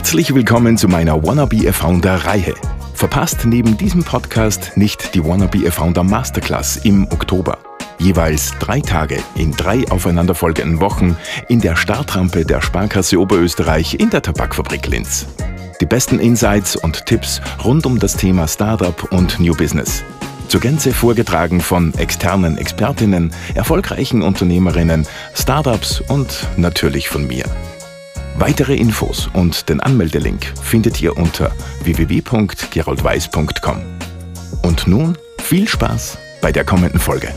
Herzlich willkommen zu meiner Wanna Be a Founder Reihe. Verpasst neben diesem Podcast nicht die Wanna Be a Founder Masterclass im Oktober. Jeweils drei Tage in drei aufeinanderfolgenden Wochen in der Startrampe der Sparkasse Oberösterreich in der Tabakfabrik Linz. Die besten Insights und Tipps rund um das Thema Startup und New Business. Zur Gänze vorgetragen von externen Expertinnen, erfolgreichen Unternehmerinnen, Startups und natürlich von mir. Weitere Infos und den Anmeldelink findet ihr unter www.geroldweiß.com. Und nun viel Spaß bei der kommenden Folge.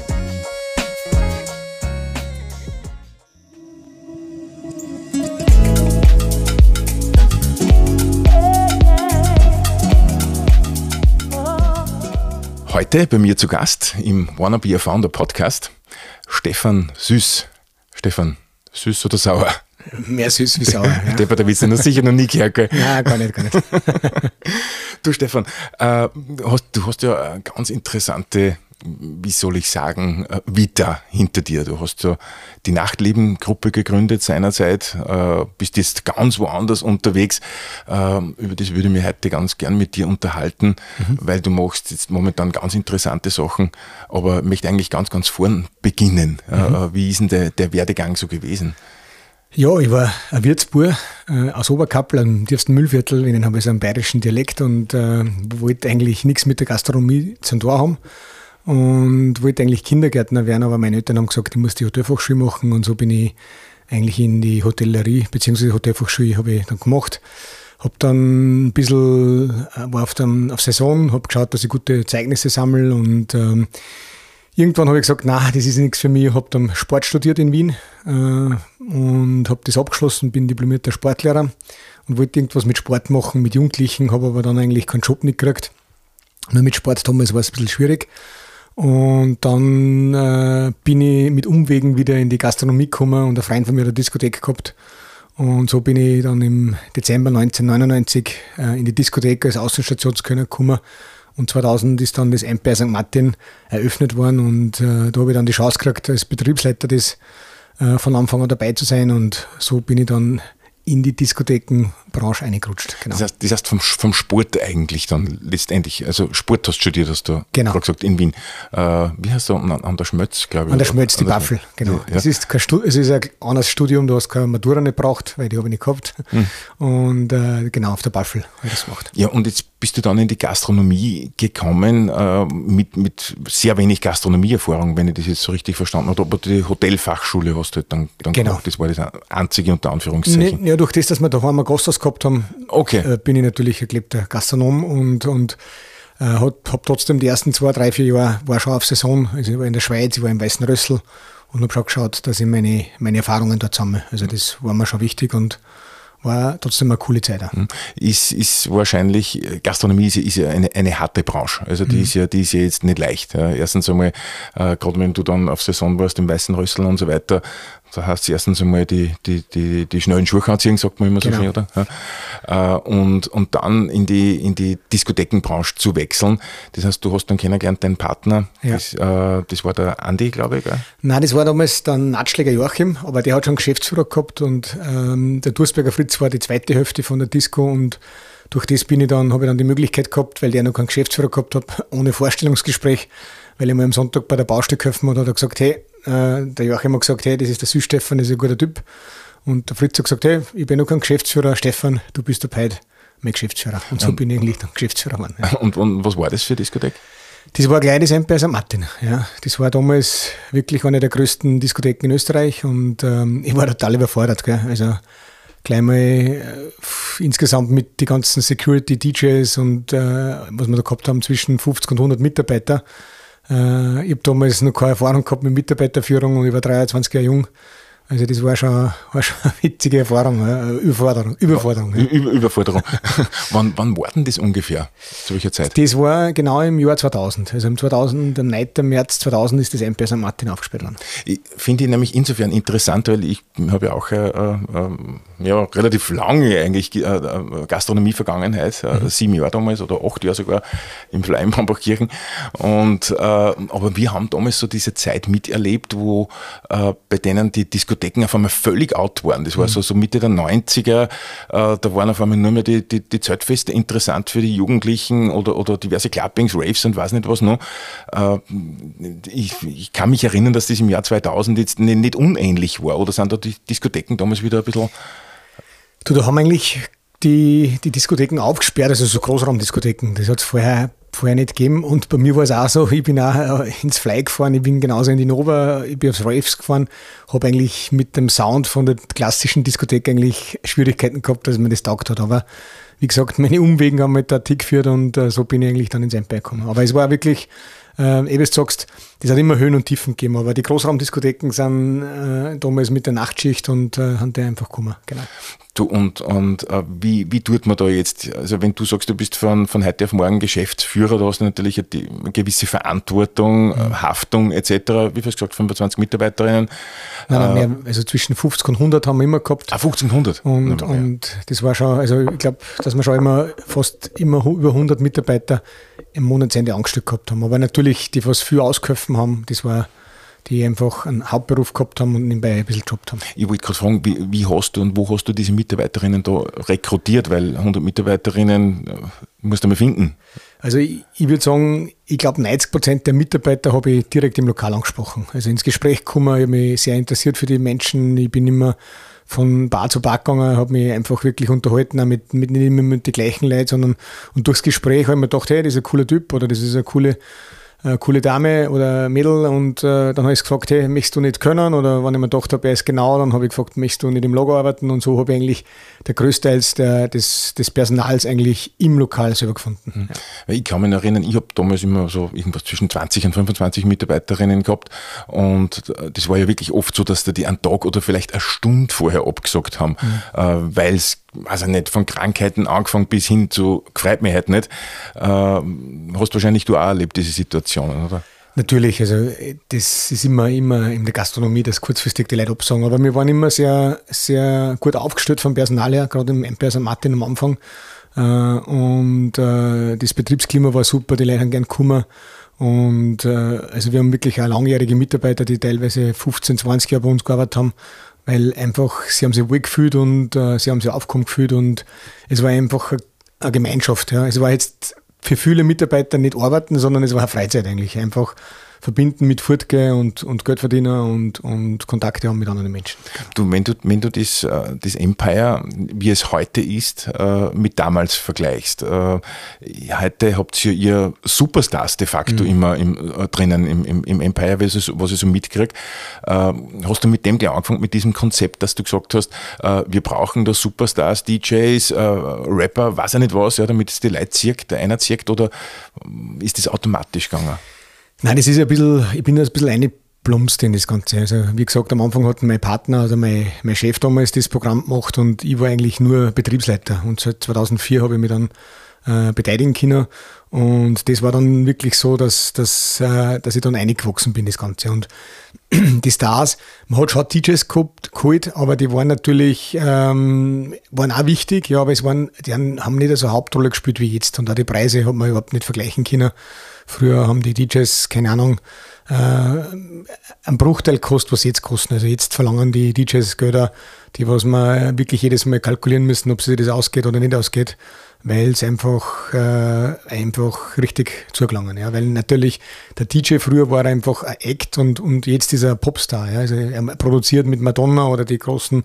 Heute bei mir zu Gast im Wanna Be a Founder Podcast Stefan Süß. Stefan, süß oder sauer? Mehr süß wie sauer. Ja. Depper, da willst du noch sicher noch nie gehört, gell? Nein, gar nicht, gar nicht. du, Stefan, äh, hast, du hast ja eine ganz interessante, wie soll ich sagen, äh, Vita hinter dir. Du hast ja die Nachtleben-Gruppe gegründet seinerzeit, äh, bist jetzt ganz woanders unterwegs. Äh, über das würde ich mich heute ganz gern mit dir unterhalten, mhm. weil du machst jetzt momentan ganz interessante Sachen, aber möchte eigentlich ganz, ganz vorn beginnen. Äh, mhm. wie ist denn der, der Werdegang so gewesen? Ja, ich war ein Wirtsbur äh, aus Oberkappel, am tiefsten Müllviertel. Ihnen habe ich so einen bayerischen Dialekt und äh, wollte eigentlich nichts mit der Gastronomie zu tun haben. Und wollte eigentlich Kindergärtner werden, aber meine Eltern haben gesagt, ich muss die Hotelfachschule machen. Und so bin ich eigentlich in die Hotellerie, beziehungsweise Hotelfachschule habe ich dann gemacht. Habe dann ein bisschen, äh, war auf, der, auf Saison, habe geschaut, dass ich gute Zeugnisse sammle und ähm, Irgendwann habe ich gesagt, na, das ist nichts für mich. Ich habe dann Sport studiert in Wien äh, und habe das abgeschlossen, bin diplomierter Sportlehrer und wollte irgendwas mit Sport machen, mit Jugendlichen, habe aber dann eigentlich keinen Job nicht gekriegt. Nur mit Sport damals war es ein bisschen schwierig. Und dann äh, bin ich mit Umwegen wieder in die Gastronomie gekommen und ein Freund von mir hat eine Diskothek gehabt. Und so bin ich dann im Dezember 1999 äh, in die Diskothek als Außenstationskönner gekommen und 2000 ist dann das Empire St. Martin eröffnet worden und äh, da habe ich dann die Chance gekriegt, als Betriebsleiter das äh, von Anfang an dabei zu sein und so bin ich dann in die Diskothekenbranche eingerutscht. Genau. Das heißt, das heißt vom, vom Sport eigentlich dann letztendlich, also Sport hast du studiert, hast du genau. gesagt, in Wien. Äh, wie heißt du, an, an der Schmötz, glaube ich? An der Schmötz, die Waffel, genau. Ja. Es, ist kein es ist ein anderes Studium, du hast keine Matura nicht braucht, weil die habe ich nicht gehabt. Hm. Und äh, genau, auf der Waffel habe ich das gemacht. Ja, und jetzt bist du dann in die Gastronomie gekommen, äh, mit, mit sehr wenig Gastronomieerfahrung, wenn ich das jetzt so richtig verstanden habe. Aber die Hotelfachschule hast du halt dann, dann genau. gemacht. Das war das einzige unter Anführungszeichen. Nee, ja, durch das, dass wir daheim ein Gasthaus gehabt haben, okay. äh, bin ich natürlich ein gelebter Gastronom und, und äh, habe trotzdem die ersten zwei, drei, vier Jahre war schon auf Saison. Also ich war in der Schweiz, ich war im Weißen Rössel und habe schon geschaut, dass ich meine, meine Erfahrungen dort sammle. Also das war mir schon wichtig und war trotzdem eine coole Zeit. Auch. Mhm. Ist, ist wahrscheinlich, Gastronomie ist, ist ja eine, eine harte Branche. Also die, mhm. ist ja, die ist ja jetzt nicht leicht. Erstens einmal, äh, gerade wenn du dann auf Saison warst im Weißen Rössel und so weiter, da heißt es erstens einmal die, die, die, die schnellen Schuhe anziehen, sagt man immer so genau. schön, oder? Ja. Äh, und, und dann in die, in die Diskothekenbranche zu wechseln. Das heißt, du hast dann kennengelernt deinen Partner. Ja. Das, äh, das war der Andi, glaube ich. Gell? Nein, das war damals der Natschläger Joachim, aber der hat schon Geschäftsführer gehabt und ähm, der Dursberger Fritz war die zweite Hälfte von der Disco und durch das bin ich dann, habe ich dann die Möglichkeit gehabt, weil der noch keinen Geschäftsführer gehabt hat, ohne Vorstellungsgespräch, weil ich mal am Sonntag bei der Baustelle geholfen habe, hat er gesagt, hey, äh, der Joachim hat gesagt, hey, das ist der Süßstefan, das ist ein guter Typ. Und der Fritz hat gesagt, hey, ich bin noch kein Geschäftsführer, Stefan, du bist der heute mein Geschäftsführer. Und so und, bin ich eigentlich dann Geschäftsführer geworden. Ja. Und, und, was war das für Diskothek? Das war ein kleines Empire St. Martin. Ja. Das war damals wirklich eine der größten Diskotheken in Österreich und ähm, ich war total überfordert. Gell. Also gleich mal äh, insgesamt mit den ganzen Security, DJs und äh, was wir da gehabt haben, zwischen 50 und 100 Mitarbeiter. Äh, ich habe damals noch keine Erfahrung gehabt mit Mitarbeiterführung und ich war 23 Jahre jung. Also das war schon, war schon eine witzige Erfahrung, Überforderung. Überforderung, ja. Überforderung. wann, wann war denn das ungefähr, zu welcher Zeit? Das war genau im Jahr 2000. Also im 2000, am 9. März 2000 ist das MP St. Martin aufgespielt worden. Ich finde ich nämlich insofern interessant, weil ich habe ja auch äh, äh, ja, relativ lange eigentlich äh, Gastronomie-Vergangenheit, mhm. sieben Jahre damals oder acht Jahre sogar im Verein Bambergkirchen. Und, äh, aber wir haben damals so diese Zeit miterlebt, wo äh, bei denen die Diskotheken auf einmal völlig out waren. Das war mhm. so, so Mitte der 90er, äh, da waren auf einmal nur mehr die, die, die Zeltfeste interessant für die Jugendlichen oder, oder diverse Clubbings, Raves und weiß nicht was noch. Äh, ich, ich kann mich erinnern, dass das im Jahr 2000 jetzt nicht, nicht unähnlich war. Oder sind da die Diskotheken damals wieder ein bisschen. Du, da haben eigentlich die, die Diskotheken aufgesperrt, also so Großraumdiskotheken. Das hat es vorher, vorher nicht gegeben. Und bei mir war es auch so, ich bin auch äh, ins Fly gefahren, ich bin genauso in die Nova, ich bin aufs Raves gefahren, habe eigentlich mit dem Sound von der klassischen Diskothek eigentlich Schwierigkeiten gehabt, dass mir das taugt hat. Aber wie gesagt, meine Umwegen haben mich da Tick geführt und äh, so bin ich eigentlich dann ins Empire gekommen. Aber es war wirklich äh, eh, wie du sagst, das hat immer Höhen und Tiefen gegeben, aber die Großraumdiskotheken sind äh, damals mit der Nachtschicht und äh, haben die einfach gekommen. Genau. Du, und und äh, wie, wie tut man da jetzt, also wenn du sagst, du bist von, von heute auf morgen Geschäftsführer, da hast du natürlich eine, gewisse Verantwortung, mhm. Äh, Haftung etc. Wie viel gesagt, 25 Mitarbeiterinnen? Nein, nein, mehr, also zwischen 50 und 100 haben wir immer gehabt. Ah, 50 und 100? Und, ja. und das war schon, also ich glaube, dass wir schon immer fast immer über 100 Mitarbeiter im Monatsende angestellt gehabt haben. Aber natürlich, die was viel ausköpfen haben, das war die einfach einen Hauptberuf gehabt haben und nebenbei ein bisschen Job haben. Ich wollte gerade fragen, wie, wie, hast du und wo hast du diese Mitarbeiterinnen da rekrutiert? Weil 100 Mitarbeiterinnen äh, musst du mal finden. Also ich, ich würde sagen, ich glaube 90 Prozent der Mitarbeiter habe ich direkt im Lokal angesprochen. Also ins Gespräch gekommen, ich habe mich sehr interessiert für die Menschen. Ich bin immer von Bar zu Bar gegangen, habe mich einfach wirklich unterhalten, auch mit, mit, nicht immer mit den gleichen Leuten, sondern und durchs Gespräch habe ich mir gedacht, hey, das ist ein cooler Typ oder das ist eine coole eine coole Dame oder Mädel und äh, dann habe ich gefragt, hey, möchtest du nicht können? Oder wenn ich mir gedacht habe, er ist genau, dann habe ich gefragt, möchtest du nicht im Logo arbeiten? Und so habe ich eigentlich der Größteils der, des, des Personals eigentlich im Lokal selber gefunden. Mhm. Ja. Ich kann mich erinnern, ich habe damals immer so irgendwas zwischen 20 und 25 Mitarbeiterinnen gehabt und äh, das war ja wirklich oft so, dass da die einen Tag oder vielleicht eine Stunde vorher abgesagt haben, mhm. äh, weil es also nicht von Krankheiten angefangen bis hin zu gefreut mich halt nicht. Äh, hast wahrscheinlich du auch erlebt, diese Situationen, oder? Natürlich, also das ist immer, immer in der Gastronomie, dass kurzfristig die Leute absagen. Aber wir waren immer sehr, sehr gut aufgestellt vom Personal her, gerade im Empire St. Martin am Anfang. Äh, und äh, das Betriebsklima war super, die Leute haben gern gekommen. Und äh, also wir haben wirklich auch langjährige Mitarbeiter, die teilweise 15, 20 Jahre bei uns gearbeitet haben weil einfach sie haben sich wohl gefühlt und äh, sie haben sich aufgekommen gefühlt und es war einfach eine Gemeinschaft. Ja. Es war jetzt für viele Mitarbeiter nicht arbeiten, sondern es war eine Freizeit eigentlich. Einfach verbinden mit Furtge und, und Geldverdiener und, und Kontakte haben mit anderen Menschen. Du, wenn du, wenn du das, äh, das Empire, wie es heute ist, äh, mit damals vergleichst, äh, heute habt ihr ihr Superstars de facto mhm. immer im, drinnen im, im, im Empire, was ich, was ich so mitkriege. Hast du mit dem gleich angefangen, mit diesem Konzept, dass du gesagt hast, wir brauchen da Superstars, DJs, Rapper, weiß ich nicht was, ja, damit es die Leute zirkt, der einer zirkt, oder ist das automatisch gegangen? Nein, das ist ein bisschen, ich bin ein bisschen eingeplumpst in das Ganze. Also, wie gesagt, am Anfang hat mein Partner, also mein, mein Chef damals das Programm gemacht und ich war eigentlich nur Betriebsleiter. Und seit 2004 habe ich mich dann äh, beteiligen können. Und das war dann wirklich so, dass, dass, äh, dass ich dann eingewachsen bin, das Ganze. Und die Stars, man hat schon DJs gehabt, geholt, aber die waren natürlich, ähm, waren auch wichtig, ja, aber es waren, die haben nicht so eine Hauptrolle gespielt wie jetzt. Und auch die Preise hat man überhaupt nicht vergleichen können. Früher haben die DJs, keine Ahnung, äh, einen Bruchteil kostet, was jetzt kosten. Also jetzt verlangen die DJs Gelder, die was man wirklich jedes Mal kalkulieren müssen, ob sich das ausgeht oder nicht ausgeht, weil es einfach, äh, einfach richtig zugelangen. Ja? Weil natürlich der DJ früher war einfach ein Act und, und jetzt ist er Popstar. Ja? Also er produziert mit Madonna oder die großen äh,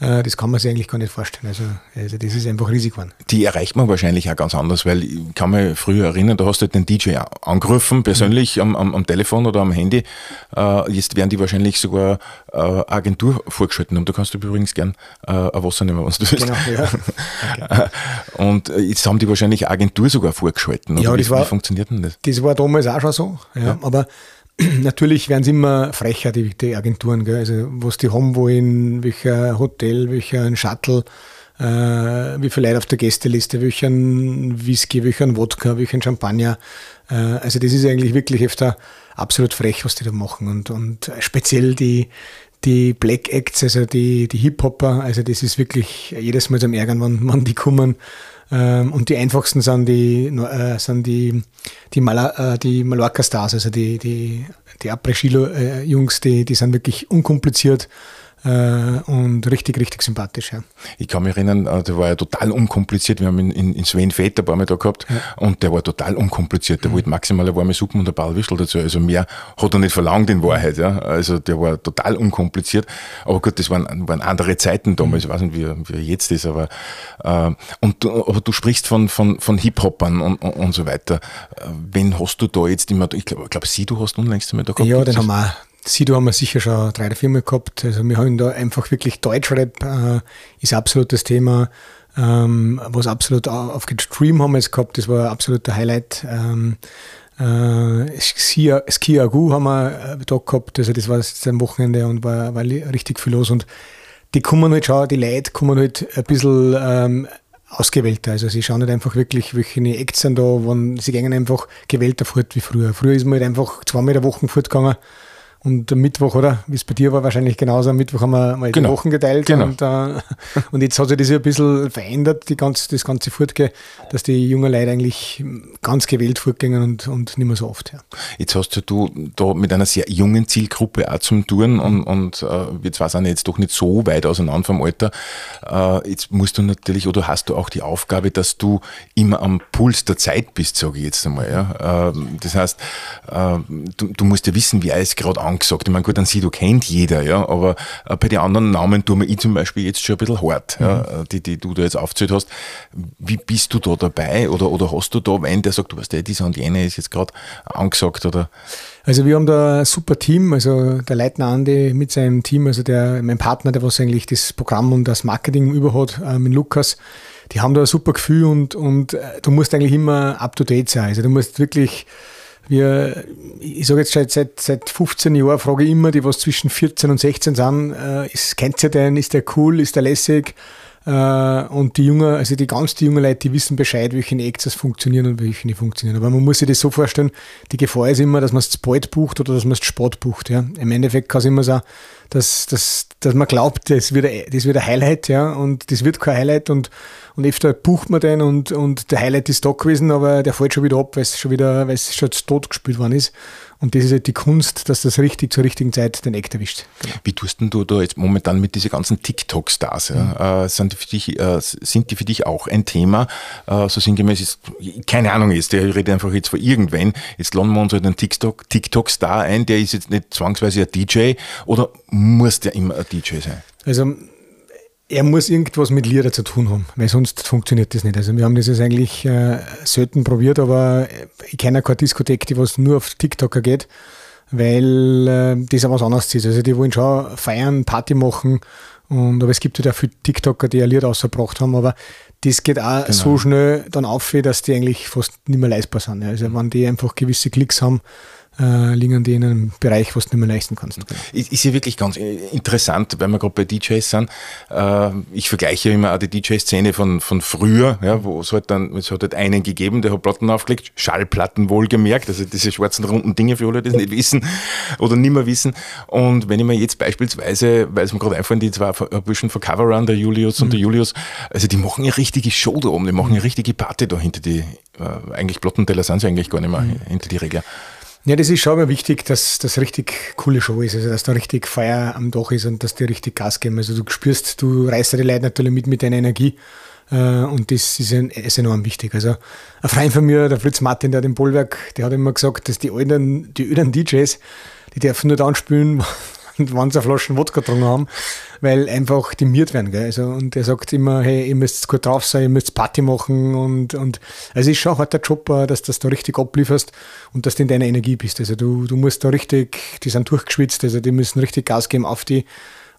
das kann man sich eigentlich gar nicht vorstellen. Also, also das ist einfach riesig geworden. Die erreicht man wahrscheinlich auch ganz anders, weil ich kann mich früher erinnern, da hast du den DJ angerufen, persönlich mhm. am, am, am, Telefon oder am Handy. Äh, jetzt werden die wahrscheinlich sogar äh, Agentur vorgeschalten haben. Da kannst du übrigens gern äh, ein Wasser nehmen, wenn du willst. Genau, ja. Und äh, jetzt haben die wahrscheinlich Agentur sogar vorgeschalten. Ja, das wie, war, wie funktioniert denn das? Das war damals auch schon so. Ja, ja. Aber natürlich werden sie immer frecher, die, die Agenturen. Gell? Also, was die haben wollen, welcher Hotel, welcher Shuttle, äh, wie viele Leute auf der Gästeliste, welchen Whisky, welchen Wodka, welchen Champagner. Äh, also, das ist eigentlich wirklich öfter absolut frech, was die da machen. Und, und speziell die, die Black Acts, also die, die Hip-Hopper, also das ist wirklich jedes Mal zum Ärgern, wann, wann die kommen. Ähm, und die einfachsten sind die, äh, sind die, die, Mal äh, die Mallorca-Stars, also die, die, die Après-Chilo-Jungs, die, die sind wirklich unkompliziert und richtig, richtig sympathisch. Ja. Ich kann mich erinnern, äh, der war ja total unkompliziert. Wir haben ihn in, in Sven Fett ein paar Mal da gehabt ja. und der war total unkompliziert. Der mhm. wollte maximal eine warme Suppe und ein paar Wischel dazu. Also mehr hat er nicht verlangt in Wahrheit. Ja. Also der war total unkompliziert. Aber gut, das waren, waren andere Zeiten damals. Ich weiß nicht, wie, wie jetzt ist, aber, äh, und du, aber du sprichst von, von, von Hip-Hopern und, und, und, so weiter. Äh, wen hast du da jetzt immer? Ich glaube, glaub, Sie, du hast unlängst einmal da gehabt. Ja, den haben wir Sido haben wir sicher schon drei oder vier Mal gehabt. Also wir haben da einfach wirklich Deutschrap äh, ist absolut das Thema. Ähm, was absolut auf Stream haben wir jetzt gehabt, das war ein absoluter Highlight. Ähm, äh, Ski Agu haben wir äh, da gehabt, also das war jetzt am Wochenende und war, war richtig viel los und die kommen halt schon, die Leute kommen halt ein bisschen ähm, ausgewählter. Also sie schauen nicht einfach wirklich, welche Acts sind da, wann sie gehen einfach gewählter fort wie früher. Früher ist man halt einfach zweimal der Woche fortgegangen und am Mittwoch, oder? Wie es bei dir war, wahrscheinlich genauso. Am Mittwoch haben wir mal genau. die Wochen geteilt. Genau. Und, äh, und jetzt hat sich das ja ein bisschen verändert, die ganze, das ganze Fortgehen, dass die jungen Leute eigentlich ganz gewählt fortgehen und, und nicht mehr so oft. Ja. Jetzt hast du da mit einer sehr jungen Zielgruppe auch zum Touren und, und äh, jetzt war es jetzt doch nicht so weit auseinander vom Alter. Äh, jetzt musst du natürlich, oder hast du auch die Aufgabe, dass du immer am Puls der Zeit bist, sage ich jetzt einmal. Ja? Äh, das heißt, äh, du, du musst ja wissen, wie alles gerade angeht angesagt. Ich meine, gut, an Sido kennt jeder, ja, aber äh, bei den anderen Namen tue mir ich zum Beispiel jetzt schon ein bisschen hart, mhm. ja, äh, die, die du da jetzt aufgezählt hast. Wie bist du da dabei oder, oder hast du da einen, der sagt, du weißt, dieser und jene ist jetzt gerade angesagt oder? Also wir haben da ein super Team, also der Leitner Andi mit seinem Team, also der, mein Partner, der was eigentlich das Programm und das Marketing über hat, äh, mit Lukas, die haben da ein super Gefühl und, und äh, du musst eigentlich immer up to date sein. Also du musst wirklich wir, ich sage jetzt seit, seit, seit 15 Jahren, frage ich immer, die was zwischen 14 und 16 sind, äh, ist, kennt ihr den, ist der cool, ist der lässig? Äh, und die Jungen, also die ganz die jungen Leute, die wissen Bescheid, welche Acts funktionieren und welche nicht funktionieren. Aber man muss sich das so vorstellen, die Gefahr ist immer, dass man es zu bald bucht oder dass man es zu spät bucht. Ja. Im Endeffekt kann es immer sein, dass, dass, dass man glaubt, das wird, ein, das wird ein Highlight, ja, und das wird kein Highlight und und öfter bucht man den und, und der Highlight ist da gewesen, aber der fällt schon wieder ab, weil es schon wieder, weil es schon zu tot gespielt worden ist. Und das ist halt die Kunst, dass das richtig zur richtigen Zeit den Act erwischt. Genau. Wie tust denn du da jetzt momentan mit diesen ganzen TikTok-Stars? Ja? Mhm. Äh, sind, die für dich, äh, sind die für dich auch ein Thema? Äh, so sinngemäß ist, keine Ahnung jetzt, der redet einfach jetzt von irgendwann. Jetzt laden wir uns halt einen TikTok, TikTok-Star ein, der ist jetzt nicht zwangsweise ein DJ oder muss der immer ein DJ sein? Also er muss irgendwas mit Lieder zu tun haben, weil sonst funktioniert das nicht. Also wir haben das jetzt eigentlich äh, selten probiert, aber ich kenne keine Diskothek, die was nur auf TikToker geht, weil äh, das auch was anderes ist. Also die wollen schon feiern, Party machen, und, aber es gibt ja halt viele TikToker, die ein Lied rausgebracht haben, aber das geht auch genau. so schnell dann auf, dass die eigentlich fast nicht mehr leistbar sind. Also wenn die einfach gewisse Klicks haben, äh, liegen die in einem Bereich, was du nicht mehr leisten kannst. Ist, ist ja wirklich ganz interessant, weil wir gerade bei DJs sind. Äh, ich vergleiche immer auch die DJ-Szene von, von früher, ja, wo es halt dann, es hat halt einen gegeben, der hat Platten aufgelegt, Schallplatten wohlgemerkt, also diese schwarzen runden Dinge für alle, die es nicht wissen oder nicht mehr wissen. Und wenn ich mir jetzt beispielsweise, weil es mir gerade einfallen, die zwei Burschen von Cover Run, der Julius mhm. und der mhm. Julius, also die machen eine richtige Show da oben, die machen eine richtige Party da hinter die, äh, eigentlich Plattenteller sind sie eigentlich gar nicht mehr, mhm. hinter die Regler. Ja, das ist schon immer wichtig, dass das richtig coole Show ist, also dass da richtig Feier am Dach ist und dass die richtig Gas geben. Also du spürst, du reißt die Leute natürlich mit mit deiner Energie äh, und das ist, ein, ist, enorm wichtig. Also ein Freund von mir, der Fritz Martin, der hat im Bollwerk, der hat immer gesagt, dass die alten, die alten DJs, die dürfen nur dann spielen, eine Flaschen Wodka getrunken haben, weil einfach die miert werden. Gell? Also, und er sagt immer, hey, ihr müsst gut drauf sein, ihr müsst Party machen und, und also es ist schon ein harter Job, äh, dass du das da richtig ablieferst und dass du in deiner Energie bist. Also du, du musst da richtig, die sind durchgeschwitzt, also die müssen richtig Gas geben auf die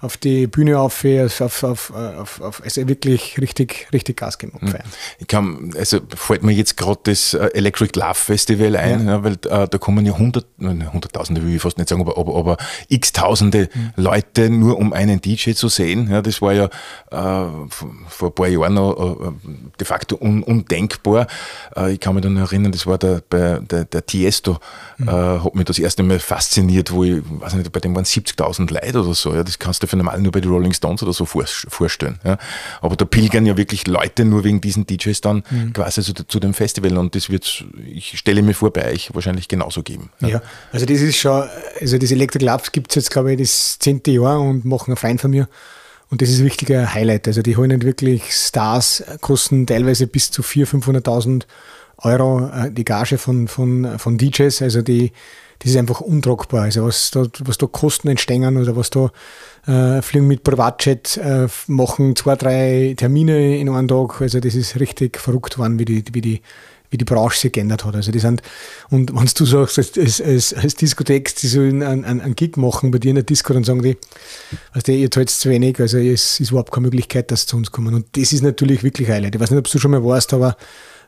auf die Bühne auf, auf, auf, auf, auf also wirklich richtig, richtig Gas gemacht. Mhm. Ich kann, also fällt mir jetzt gerade das äh, Electric Love Festival ein, ja. Ja, weil äh, da kommen ja hundert, hunderttausende will ich fast nicht sagen, aber, aber, aber x Tausende mhm. Leute nur um einen DJ zu sehen. Ja, das war ja äh, vor ein paar Jahren noch äh, de facto un, undenkbar. Äh, ich kann mich dann erinnern, das war der, bei, der, der Tiesto, mhm. hat mich das erste Mal fasziniert, wo ich, weiß nicht, bei dem waren 70.000 Leute oder so. Ja, das kannst du für normal nur bei den Rolling Stones oder so vorstellen. Ja. Aber da pilgern ja wirklich Leute nur wegen diesen DJs dann mhm. quasi zu, zu, dem Festival und das wird ich stelle mir vor, bei euch wahrscheinlich genauso geben. Ja, ja also das ist schon, also diese Electric Labs gibt es jetzt, glaube ich, das zehnte Jahr und machen einen Freund von mir. Und das ist ein wichtiger Highlight. Also die holen nicht wirklich Stars, kosten teilweise bis zu 400.000, 500.000 Euro äh, die Gage von, von, von DJs. Also die, das ist einfach untragbar. Also was da, was da Kosten entstehen oder was da äh, fliegen mit Privatjet, äh, machen zwei, drei Termine in einem Tag. Also das ist richtig verrückt worden, wie die, wie die, wie die Branche sich geändert hat. Also die sind, und wenn du sagst, als, als, als, Diskothek, die so einen, einen, einen Gig machen bei dir in der Disco, dann sagen die, also ihr zahlt zu wenig, also es ist überhaupt keine Möglichkeit, dass sie zu uns kommen. Und das ist natürlich wirklich Highlight. Ich weiß nicht, ob du schon mal warst, aber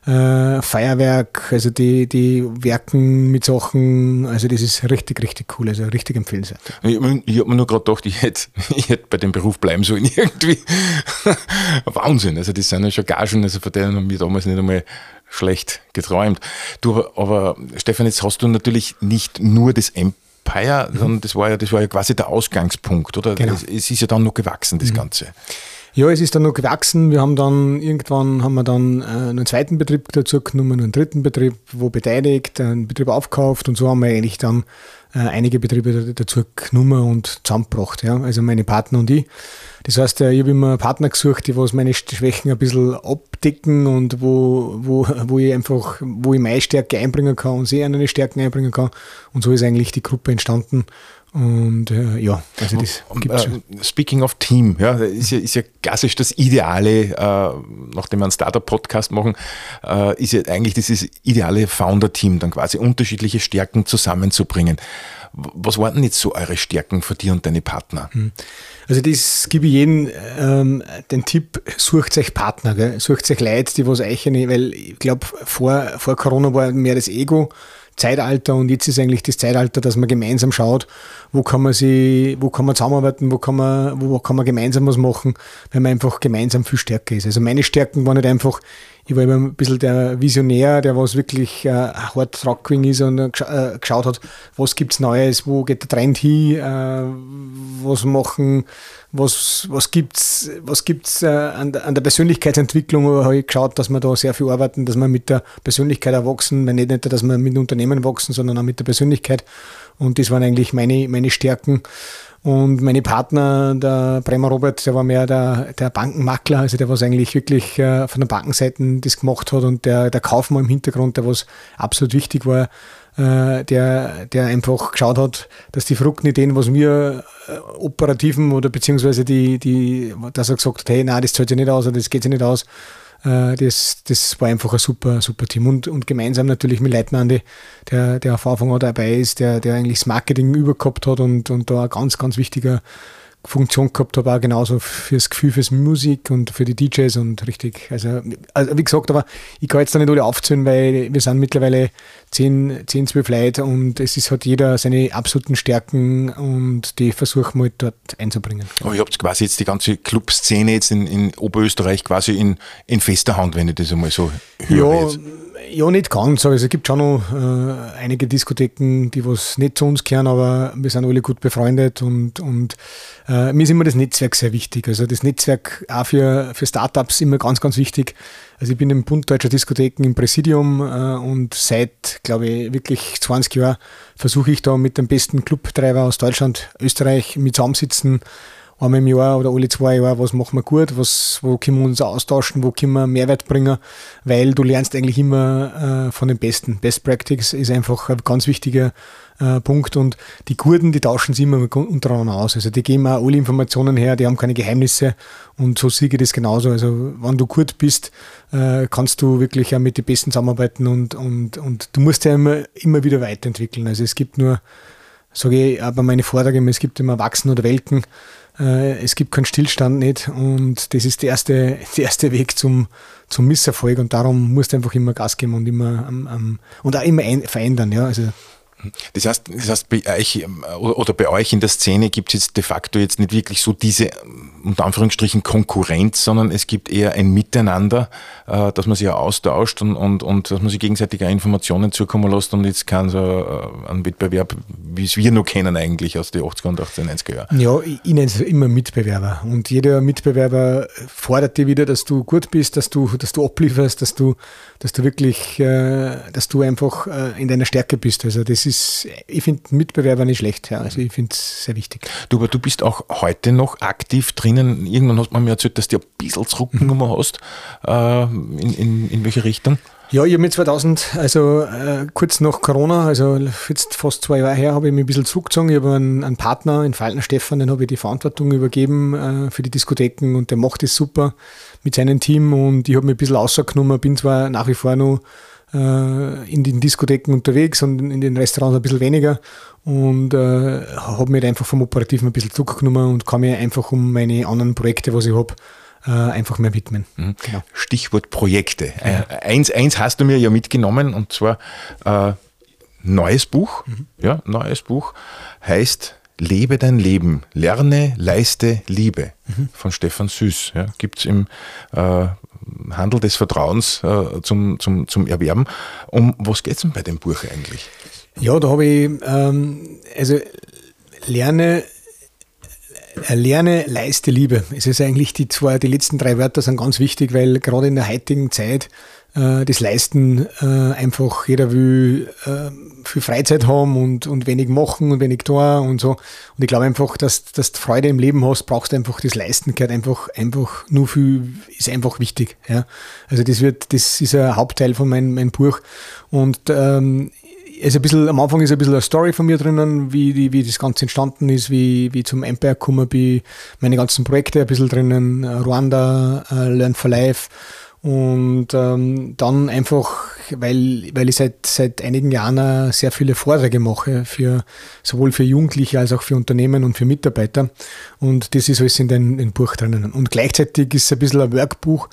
äh, Feuerwerk, also die, die werken mit Sachen, also das ist richtig, richtig cool, also richtig empfehlenswert. Ich, ich habe mir nur gerade gedacht, ich hätte, ich hätte bei dem Beruf bleiben sollen irgendwie. Wahnsinn, also das sind ja schon Gagen, also von denen haben wir damals nicht einmal schlecht geträumt. Du, aber Stefan, jetzt hast du natürlich nicht nur das Empire, mhm. sondern das war ja, das war ja quasi der Ausgangspunkt, oder? Genau. Es, es ist ja dann noch gewachsen, das mhm. Ganze. Ja, es ist dann noch gewachsen. Wir haben dann irgendwann haben wir dann äh, einen zweiten Betrieb dazu genommen, einen dritten Betrieb, wo beteiligt, einen Betrieb aufgekauft und so haben wir eigentlich dann äh, einige Betriebe dazu genommen und zusammengebracht. Ja. Also meine Partner und ich. Das heißt, äh, ich habe immer Partner gesucht, die was meine Schwächen ein bisschen abdecken und wo, wo, wo ich einfach, wo ich meine Stärke einbringen kann und sie eine Stärken einbringen kann. Und so ist eigentlich die Gruppe entstanden. Und äh, ja, also das gibt's äh, Speaking of Team, ja, ist ja, ist ja klassisch das Ideale, äh, nachdem wir einen Startup-Podcast machen, äh, ist ja eigentlich dieses ideale Founder-Team, dann quasi unterschiedliche Stärken zusammenzubringen. Was waren denn jetzt so eure Stärken für dich und deine Partner? Hm. Also das gebe ich jedem ähm, den Tipp, sucht euch Partner, gell? sucht euch Leute, die was euch, weil ich glaube, vor, vor Corona war mehr das Ego, Zeitalter und jetzt ist eigentlich das Zeitalter, dass man gemeinsam schaut, wo kann man sie, wo kann man zusammenarbeiten, wo kann man, wo kann man gemeinsam was machen, weil man einfach gemeinsam viel stärker ist. Also meine Stärken waren nicht einfach, ich war immer ein bisschen der Visionär, der was wirklich äh, hart tracking ist und äh, geschaut hat, was gibt's Neues, wo geht der Trend hin, äh, was machen, was, was gibt's, was gibt's äh, an, an der Persönlichkeitsentwicklung, habe ich geschaut, dass wir da sehr viel arbeiten, dass wir mit der Persönlichkeit erwachsen, nicht, nicht, dass wir mit Unternehmen wachsen, sondern auch mit der Persönlichkeit. Und das waren eigentlich meine, meine Stärken. Und meine Partner, der Bremer Robert, der war mehr der, der Bankenmakler, also der was eigentlich wirklich äh, von der Bankenseite das gemacht hat und der, der Kaufmann im Hintergrund, der was absolut wichtig war, äh, der, der einfach geschaut hat, dass die verrückten Ideen, was wir äh, operativen oder beziehungsweise die, die, dass er gesagt hat, hey, nein, das zahlt sich nicht aus oder das geht sich nicht aus, das, das war einfach ein super, super Team. Und, und gemeinsam natürlich mit Leitmann, der, der auf Anfang dabei ist, der, der eigentlich das Marketing übergehabt hat und, und da ein ganz, ganz wichtiger Funktion gehabt habe, auch genauso fürs Gefühl, fürs Musik und für die DJs und richtig, also, also wie gesagt, aber ich kann jetzt da nicht alle aufzählen, weil wir sind mittlerweile 10, 10 12 Leute und es ist, hat jeder seine absoluten Stärken und die versuchen wir halt dort einzubringen. Aber ihr habt quasi jetzt die ganze Clubszene jetzt in, in Oberösterreich quasi in, in fester Hand, wenn ich das einmal so höre. Ja, jetzt. Ja, nicht ganz. Also es gibt schon noch äh, einige Diskotheken, die was nicht zu uns gehören, aber wir sind alle gut befreundet und, und äh, mir ist immer das Netzwerk sehr wichtig. Also das Netzwerk auch für, für Startups immer ganz, ganz wichtig. Also ich bin im Bund Deutscher Diskotheken im Präsidium äh, und seit, glaube ich, wirklich 20 Jahren versuche ich da mit dem besten Clubtreiber aus Deutschland, Österreich mit zusammensitzen einmal im Jahr oder alle zwei Jahre, was machen wir gut, was, wo können wir uns austauschen, wo können wir Mehrwert bringen, weil du lernst eigentlich immer äh, von den Besten. Best Practice ist einfach ein ganz wichtiger äh, Punkt und die Kurden, die tauschen sich immer untereinander aus. Also die geben auch alle Informationen her, die haben keine Geheimnisse und so sehe ich das genauso. Also wenn du gut bist, äh, kannst du wirklich auch mit den Besten zusammenarbeiten und, und, und du musst ja immer, immer wieder weiterentwickeln. Also es gibt nur sage ich aber meine Vorträge, es gibt immer Wachsen oder Welken. Äh, es gibt keinen Stillstand nicht und das ist der erste, der erste Weg zum, zum Misserfolg und darum musst du einfach immer Gas geben und immer um, um, und auch immer ein, verändern. Ja? Also das heißt, das heißt bei euch ähm, oder bei euch in der Szene gibt es jetzt de facto jetzt nicht wirklich so diese ähm, unter Anführungsstrichen Konkurrenz, sondern es gibt eher ein Miteinander, äh, dass man sich austauscht und, und, und dass man sich gegenseitig auch Informationen zukommen lässt und jetzt kann so äh, ein Wettbewerb, wie es wir noch kennen eigentlich aus den 80er und 90er Jahren. Ja, ich, nenne es immer Mitbewerber und jeder Mitbewerber fordert dir wieder, dass du gut bist, dass du, dass du ablieferst, dass du, dass du wirklich, äh, dass du einfach in deiner Stärke bist. Also das ist, ich finde Mitbewerber nicht schlecht. Ja. Also ich finde es sehr wichtig. Du, aber du bist auch heute noch aktiv drinnen. Irgendwann hast du mir erzählt, dass du ein bisschen zurückgenommen hast. Äh, in, in, in welche Richtung? Ja, ich habe mit 2000, also äh, kurz nach Corona, also jetzt fast zwei Jahre her, habe ich mich ein bisschen zurückgezogen. Ich habe einen, einen Partner in Falten Stefan, den habe ich die Verantwortung übergeben äh, für die Diskotheken und der macht es super mit seinem Team und ich habe mich ein bisschen rausgenommen, bin zwar nach wie vor noch in den Diskotheken unterwegs und in den Restaurants ein bisschen weniger und äh, habe mich einfach vom Operativen ein bisschen zurückgenommen und kann mir einfach um meine anderen Projekte, was ich habe, äh, einfach mehr widmen. Mhm. Genau. Stichwort Projekte. Ja. Äh, eins, eins hast du mir ja mitgenommen und zwar äh, neues Buch. Mhm. Ja, neues Buch heißt Lebe dein Leben, lerne, leiste, liebe mhm. von Stefan Süß. Ja, Gibt es im äh, Handel des Vertrauens äh, zum, zum, zum Erwerben. Um was geht es denn bei dem Buch eigentlich? Ja, da habe ich, ähm, also lerne, äh, lerne, leiste Liebe. Es ist eigentlich die zwei, die letzten drei Wörter sind ganz wichtig, weil gerade in der heutigen Zeit das Leisten äh, einfach jeder will äh, viel Freizeit haben und, und wenig machen und wenig tun und so. Und ich glaube einfach, dass, dass du Freude im Leben hast, brauchst du einfach das Leisten, gehört einfach, einfach nur viel, ist einfach wichtig. Ja. Also das wird, das ist ein Hauptteil von meinem, meinem Buch. Und ähm, ist ein bisschen, am Anfang ist ein bisschen eine Story von mir drinnen, wie, wie das Ganze entstanden ist, wie, wie zum Empire gekommen bin, meine ganzen Projekte ein bisschen drinnen, Ruanda, Learn for Life und ähm, dann einfach, weil, weil ich seit, seit einigen Jahren sehr viele Vorträge mache, für, sowohl für Jugendliche als auch für Unternehmen und für Mitarbeiter. Und das ist alles in dem Buch drinnen. Und gleichzeitig ist es ein bisschen ein Workbuch,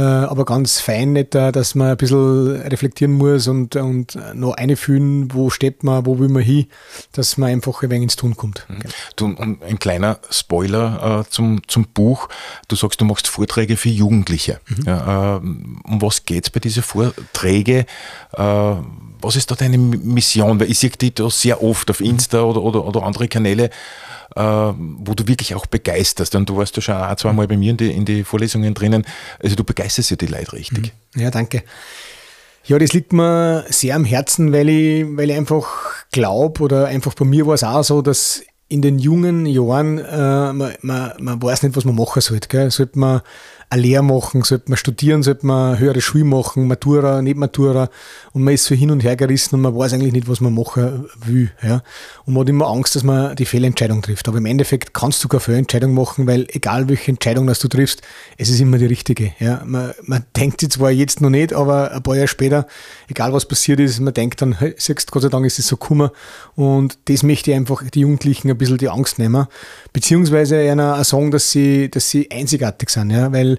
aber ganz fein nicht, dass man ein bisschen reflektieren muss und, und noch einfühlen, wo steht man, wo will man hin, dass man einfach ein wenig ins Tun kommt. Mhm. Du, ein kleiner Spoiler äh, zum, zum Buch. Du sagst, du machst Vorträge für Jugendliche. Mhm. Ja, äh, um was geht es bei diesen Vorträgen? Äh, was ist da deine Mission? Weil ich sehe die da sehr oft auf Insta oder, oder, oder andere Kanäle äh, wo du wirklich auch begeisterst. Und du warst ja schon ein, zwei Mal bei mir in die, in die Vorlesungen drinnen. Also du begeisterst ja die Leute richtig. Mhm. Ja, danke. Ja, das liegt mir sehr am Herzen, weil ich, weil ich einfach glaube oder einfach bei mir war es auch so, dass in den jungen Jahren äh, man, man, man weiß nicht, was man machen sollte. Gell? Sollte man eine Lehre machen, sollte man studieren, sollte man höhere Schule machen, Matura, nicht Matura und man ist so hin und her gerissen und man weiß eigentlich nicht, was man machen will. Ja. Und man hat immer Angst, dass man die Fehlentscheidung trifft. Aber im Endeffekt kannst du keine Fehlentscheidung machen, weil egal welche Entscheidung dass du triffst, es ist immer die richtige. Ja. Man, man denkt sie zwar jetzt noch nicht, aber ein paar Jahre später, egal was passiert ist, man denkt dann, hey, siehst, Gott sei Dank ist es so gekommen und das möchte ich einfach die Jugendlichen ein bisschen die Angst nehmen, beziehungsweise einer sagen, dass sie, dass sie einzigartig sind, ja, weil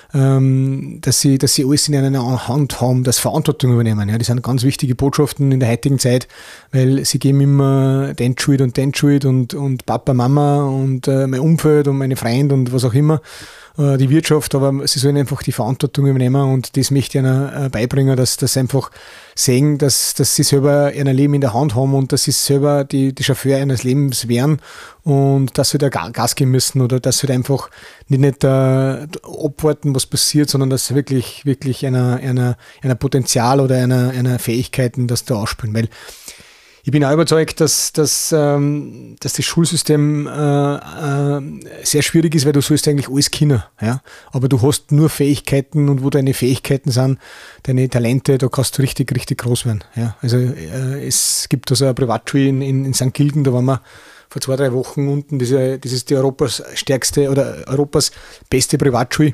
dass, sie, dass sie alles in einer Hand haben, das Verantwortung übernehmen. Ja. Das sind ganz wichtige Botschaften in der heutigen Zeit, weil sie geben immer den Schuld und den Schuld und, und Papa, Mama und äh, mein Umfeld und meine Freunde und was auch immer. Äh, die Wirtschaft, aber sie sollen einfach die Verantwortung übernehmen und das möchte ich ihnen äh, beibringen, dass das einfach sehen, dass, dass sie selber ihr Leben in der Hand haben und dass sie selber die, die Chauffeur eines Lebens wären und dass sie da Gas geben müssen oder dass sie da einfach nicht, nicht äh, abwarten, was passiert, sondern dass wirklich, wirklich einer, einer, einer Potenzial oder einer, einer Fähigkeiten das da ausspielen. Weil ich bin auch überzeugt, dass, dass, ähm, dass das Schulsystem äh, äh, sehr schwierig ist, weil du sollst eigentlich alles können. Ja? Aber du hast nur Fähigkeiten und wo deine Fähigkeiten sind, deine Talente, da kannst du richtig, richtig groß werden. Ja? Also äh, es gibt da so eine Privatschule in, in, in St. Gilgen, da waren wir vor zwei, drei Wochen unten, das ist die Europas stärkste oder Europas beste Privatschule.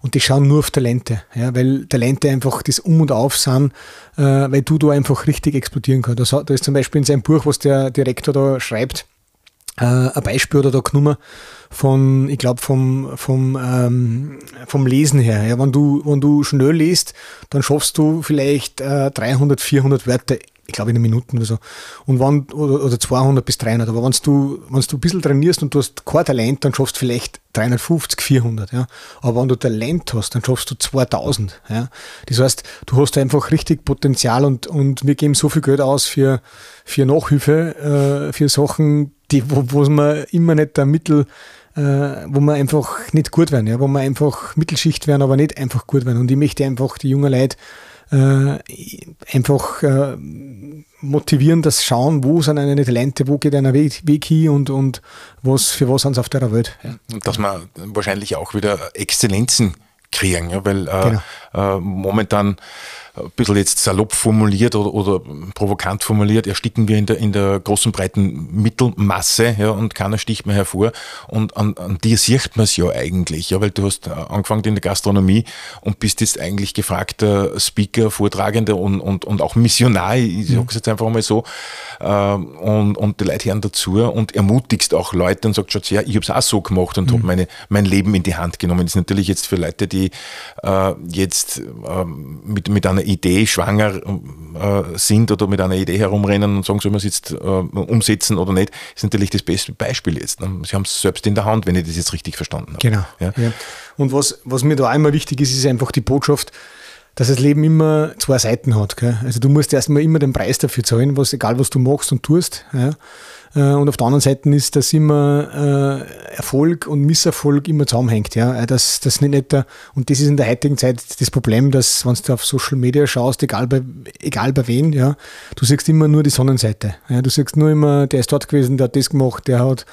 Und die schauen nur auf Talente, ja, weil Talente einfach das Um und Auf sind, äh, weil du da einfach richtig explodieren kannst. Da ist zum Beispiel in seinem Buch, was der Direktor da schreibt, äh, ein Beispiel oder da genommen von, ich glaube, vom, vom, ähm, vom Lesen her. Ja, wenn, du, wenn du schnell liest, dann schaffst du vielleicht äh, 300, 400 Wörter ich glaube in einer Minute oder so. Und wann, oder, oder 200 bis 300. Aber wenn du, wenn du ein bisschen trainierst und du hast kein Talent, dann schaffst du vielleicht 350, 400. Ja. Aber wenn du Talent hast, dann schaffst du 2000. Ja. Das heißt, du hast einfach richtig Potenzial und, und wir geben so viel Geld aus für, für Nachhilfe, äh, für Sachen, die, wo, wo man immer nicht der Mittel, äh, wo man einfach nicht gut werden, ja, wo man einfach Mittelschicht werden, aber nicht einfach gut werden. Und ich möchte einfach die jungen Leute äh, einfach äh, motivieren, das schauen, wo sind eine Talente, wo geht ein Weg, Weg hin und, und was, für was sind sie auf der Welt. Ja. Dass man wahrscheinlich auch wieder Exzellenzen kriegen, ja, weil äh, genau. äh, momentan ein bisschen jetzt salopp formuliert oder, oder provokant formuliert, ersticken wir in der, in der großen breiten Mittelmasse ja, und keiner sticht mehr hervor. Und an, an dir sieht man es ja eigentlich, ja, weil du hast äh, angefangen in der Gastronomie und bist jetzt eigentlich gefragter Speaker, Vortragender und, und, und auch Missionar, ich mhm. sage es jetzt einfach mal so, und, und die Leute hören dazu und ermutigst auch Leute und sagst, schaut her, ich habe es auch so gemacht und mhm. habe meine, mein Leben in die Hand genommen. Das ist natürlich jetzt für Leute, die äh, jetzt äh, mit, mit einer Idee schwanger äh, sind oder mit einer Idee herumrennen und sagen, soll man es jetzt äh, umsetzen oder nicht, ist natürlich das beste Beispiel jetzt. Ne? Sie haben es selbst in der Hand, wenn ich das jetzt richtig verstanden habe. Genau. Ja? ja. Und was, was mir da einmal wichtig ist, ist einfach die Botschaft, dass das Leben immer zwei Seiten hat. Gell? Also du musst erstmal immer den Preis dafür zahlen, was, egal was du machst und tust. Ja? Äh, und auf der anderen Seite ist, dass immer äh, Erfolg und Misserfolg immer zusammenhängt. Ja? Äh, das, das nicht, nicht der, und das ist in der heutigen Zeit das Problem, dass, wenn du auf Social Media schaust, egal bei, egal bei wen, ja, du siehst immer nur die Sonnenseite. Ja? Du siehst nur immer, der ist dort gewesen, der hat das gemacht, der hat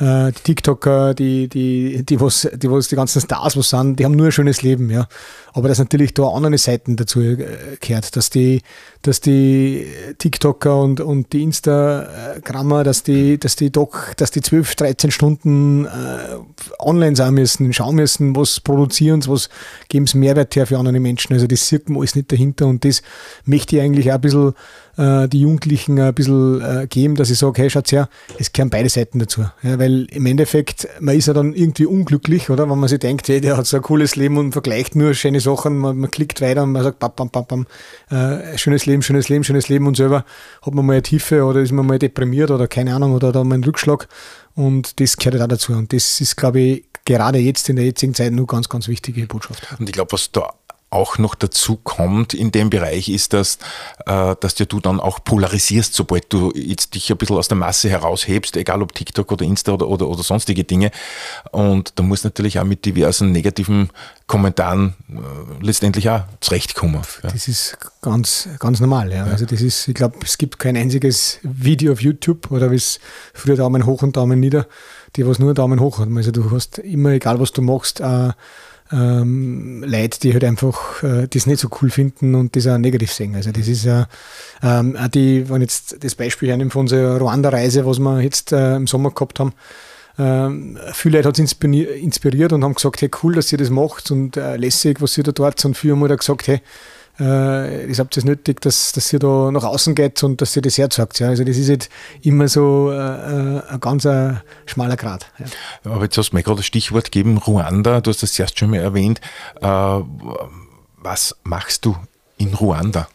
äh, die TikToker, die, die, die, was, die, was die ganzen Stars was sind, die haben nur ein schönes Leben, ja. Aber dass natürlich da andere Seiten dazu äh, gehört, dass die, dass die TikToker und, und die Instagrammer, dass die, dass die doch, dass die 12, 13 Stunden äh, online sein müssen, schauen müssen, was produzieren sie, was geben sie Mehrwert her für andere Menschen. Also das sieht man alles nicht dahinter und das möchte ich eigentlich auch ein bisschen äh, die Jugendlichen ein bisschen äh, geben, dass ich sage, hey, schaut her, es gehören beide Seiten dazu. Ja, weil im Endeffekt, man ist ja dann irgendwie unglücklich, oder? Wenn man sich denkt, hey, der hat so ein cooles Leben und vergleicht nur schöne Sachen, man, man klickt weiter und man sagt, bam, bam, bam, bam, äh, schönes Leben, schönes Leben, schönes Leben und selber hat man mal eine Tiefe oder ist man mal deprimiert oder keine Ahnung oder da mal einen Rückschlag und das gehört auch dazu und das ist, glaube ich, gerade jetzt in der jetzigen Zeit nur ganz, ganz wichtige Botschaft. Und ich glaube, was da auch noch dazu kommt in dem Bereich, ist, dass, äh, dass dir du dann auch polarisierst, sobald du jetzt dich ein bisschen aus der Masse heraushebst, egal ob TikTok oder Insta oder, oder, oder sonstige Dinge. Und da muss natürlich auch mit diversen negativen Kommentaren äh, letztendlich auch zurechtkommen. Ja. Das ist ganz, ganz normal. Ja. ja. Also das ist, ich glaube, es gibt kein einziges Video auf YouTube oder wie es früher Daumen hoch und Daumen nieder, die was nur Daumen hoch haben. Also du hast immer, egal was du machst, äh, ähm, Leute, die halt einfach äh, das nicht so cool finden und das auch negativ sehen. Also das ist ja ähm, auch die, wenn jetzt das Beispiel hernimmt von unserer Ruanda-Reise, was wir jetzt äh, im Sommer gehabt haben, ähm, viele Leute hat es inspiriert und haben gesagt, hey cool, dass ihr das macht und äh, lässig, was ihr da dort und viele haben halt gesagt, hey, äh, ich habt es nötig, dass, dass ihr da nach außen geht und dass ihr das herzagt. Ja. Also das ist jetzt immer so äh, äh ein ganz äh, schmaler Grad. Ja. Aber jetzt hast du mir gerade das Stichwort gegeben, Ruanda, du hast das erst schon mal erwähnt. Äh, was machst du in Ruanda?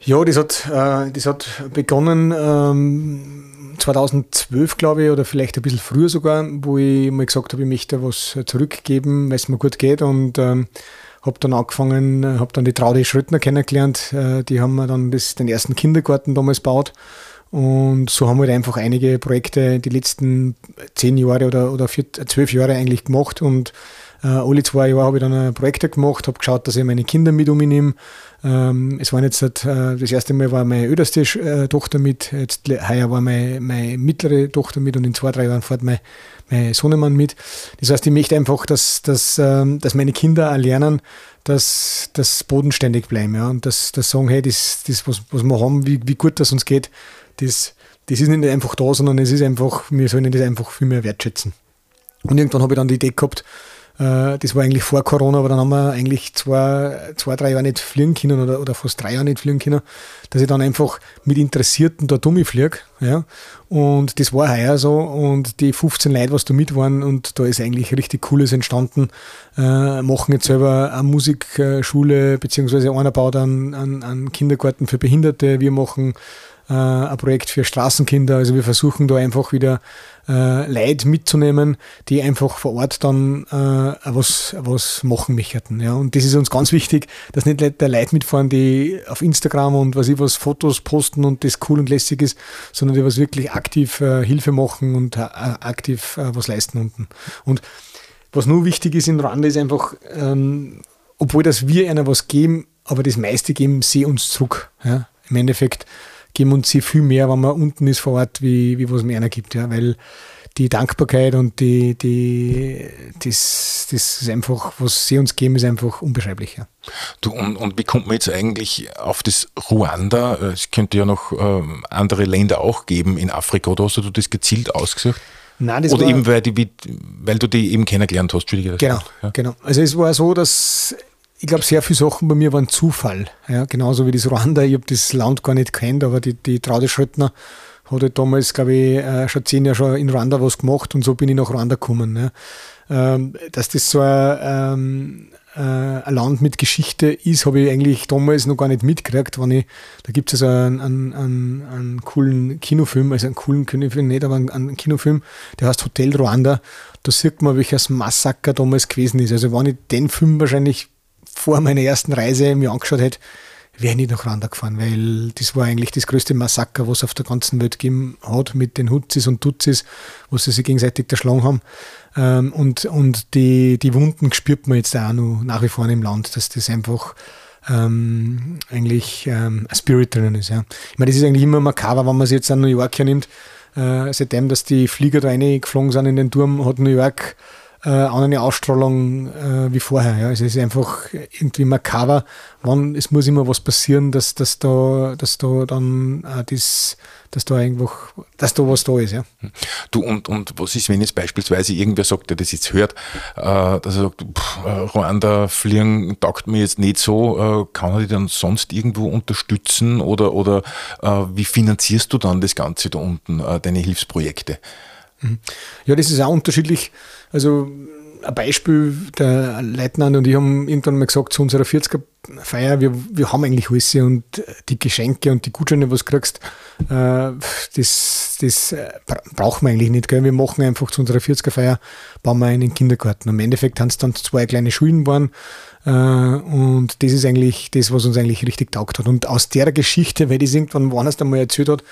Ja, das hat, äh, das hat begonnen ähm, 2012, glaube ich, oder vielleicht ein bisschen früher sogar, wo ich mal gesagt habe, ich möchte was zurückgeben, weil es mir gut geht und ähm, habe dann angefangen, äh, habe dann die Traudi Schröttner kennengelernt. Äh, die haben mir dann das, den ersten Kindergarten damals gebaut. Und so haben wir halt einfach einige Projekte die letzten zehn Jahre oder, oder vier, zwölf Jahre eigentlich gemacht. Und äh, alle zwei Jahre habe ich dann Projekte gemacht, habe geschaut, dass ich meine Kinder mit umnehme. Ähm, es waren jetzt halt, äh, das erste Mal war meine älteste äh, Tochter mit, jetzt heuer war meine, meine mittlere Tochter mit und in zwei, drei Jahren fährt mein, mein Sohnemann mit. Das heißt, ich möchte einfach, dass, dass, ähm, dass meine Kinder auch lernen, dass das bodenständig bleiben ja, und dass, dass sagen, hey, das, das was, was wir haben, wie, wie gut das uns geht, das, das ist nicht einfach da, sondern es ist einfach, wir sollen das einfach viel mehr wertschätzen. Und irgendwann habe ich dann die Idee gehabt, das war eigentlich vor Corona, aber dann haben wir eigentlich zwei, zwei drei Jahre nicht fliegen können oder, oder fast drei Jahre nicht fliegen können, dass ich dann einfach mit Interessierten da dumm. Ja. Und das war heuer so und die 15 Leute, was da mit waren und da ist eigentlich richtig Cooles entstanden, äh, machen jetzt selber eine Musikschule, beziehungsweise einer baut einen, einen, einen Kindergarten für Behinderte, wir machen äh, ein Projekt für Straßenkinder. Also wir versuchen da einfach wieder äh, Leute mitzunehmen, die einfach vor Ort dann äh, was, was machen möchten. Ja. Und das ist uns ganz wichtig, dass nicht der Leute mitfahren, die auf Instagram und was ich was Fotos posten und das cool und lässig ist, sondern die was wirklich aktiv äh, Hilfe machen und äh, aktiv äh, was leisten unten. Und was nur wichtig ist in Rwanda ist einfach, ähm, obwohl dass wir einer was geben, aber das meiste geben sie uns zurück. Ja. Im Endeffekt geben uns sie viel mehr, wenn man unten ist vor Ort, wie, wie was mir einer gibt. Ja? Weil die Dankbarkeit und die, die, das, das ist einfach, was sie uns geben, ist einfach unbeschreiblich. Ja. Du, und, und wie kommt man jetzt eigentlich auf das Ruanda? Es könnte ja noch äh, andere Länder auch geben in Afrika, oder hast du das gezielt ausgesucht? Nein, das Oder war, eben, weil, die, weil, du die eben kennengelernt hast. Genau, ja. genau. Also es war so, dass ich glaube, sehr viele Sachen bei mir waren Zufall. Ja, genauso wie das Ruanda. Ich habe das Land gar nicht kennt, aber die, die Traude Schröttner hat halt damals, glaube ich, äh, schon zehn Jahre schon in Ruanda was gemacht und so bin ich nach Ruanda gekommen. Ja. Ähm, dass das so ein, ähm, äh, ein Land mit Geschichte ist, habe ich eigentlich damals noch gar nicht mitgekriegt. Wenn ich, da gibt es also einen, einen, einen, einen, coolen Kinofilm, also einen coolen Kinofilm nicht, aber einen Kinofilm, der heißt Hotel Ruanda. Da sieht man, welches Massaker damals gewesen ist. Also wenn ich den Film wahrscheinlich vor meiner ersten Reise mir angeschaut hätte, wäre ich nicht nach Rwanda gefahren, weil das war eigentlich das größte Massaker, was es auf der ganzen Welt gegeben hat, mit den Hutzis und Tutsis, wo sie sich gegenseitig erschlagen haben. Ähm, und und die, die Wunden spürt man jetzt auch noch nach wie vor im Land, dass das einfach ähm, eigentlich ähm, ein Spirit drinnen ist. Ja. Ich meine, das ist eigentlich immer makaber, wenn man es jetzt an New York hernimmt. Äh, seitdem, dass die Flieger da reingeflogen sind in den Turm, hat New York äh, eine Ausstrahlung äh, wie vorher. Ja. Also es ist einfach irgendwie makaber. Wann, es muss immer was passieren, dass, dass, da, dass da dann äh, das, dass da einfach, dass da was da ist. Ja. Du, und, und was ist, wenn jetzt beispielsweise irgendwer sagt, der das jetzt hört, äh, dass er sagt, pff, äh, Ruanda fliegen taugt mir jetzt nicht so, äh, kann er die dann sonst irgendwo unterstützen oder, oder äh, wie finanzierst du dann das Ganze da unten, deine Hilfsprojekte? Mhm. Ja, das ist auch unterschiedlich. Also ein Beispiel, der Leutnant und ich haben irgendwann mal gesagt zu unserer 40er-Feier, wir, wir haben eigentlich alles und die Geschenke und die Gutscheine, was du kriegst, äh, das, das äh, brauchen wir eigentlich nicht. Gell? Wir machen einfach zu unserer 40er-Feier, bauen wir einen Kindergarten. Im Endeffekt haben es dann zwei kleine Schulen waren äh, und das ist eigentlich das, was uns eigentlich richtig taugt hat. Und aus der Geschichte, weil das irgendwann woanders einmal erzählt hat,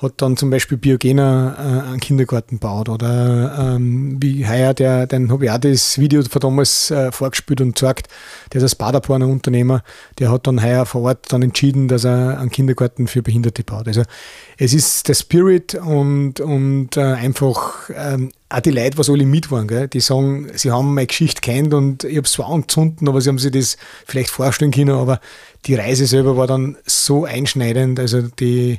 hat dann zum Beispiel Biogener äh, einen Kindergarten gebaut oder ähm, wie heuer, der, den habe ich auch das Video von damals äh, vorgespielt und gesagt, der ist ein Paderborner Unternehmer, der hat dann heuer vor Ort dann entschieden, dass er einen Kindergarten für Behinderte baut. Also es ist der Spirit und, und äh, einfach ähm, auch die Leute, was alle mit waren, gell? die sagen, sie haben meine Geschichte kennt und ich habe es zwar angezündet, aber sie haben sich das vielleicht vorstellen können, aber die Reise selber war dann so einschneidend, also die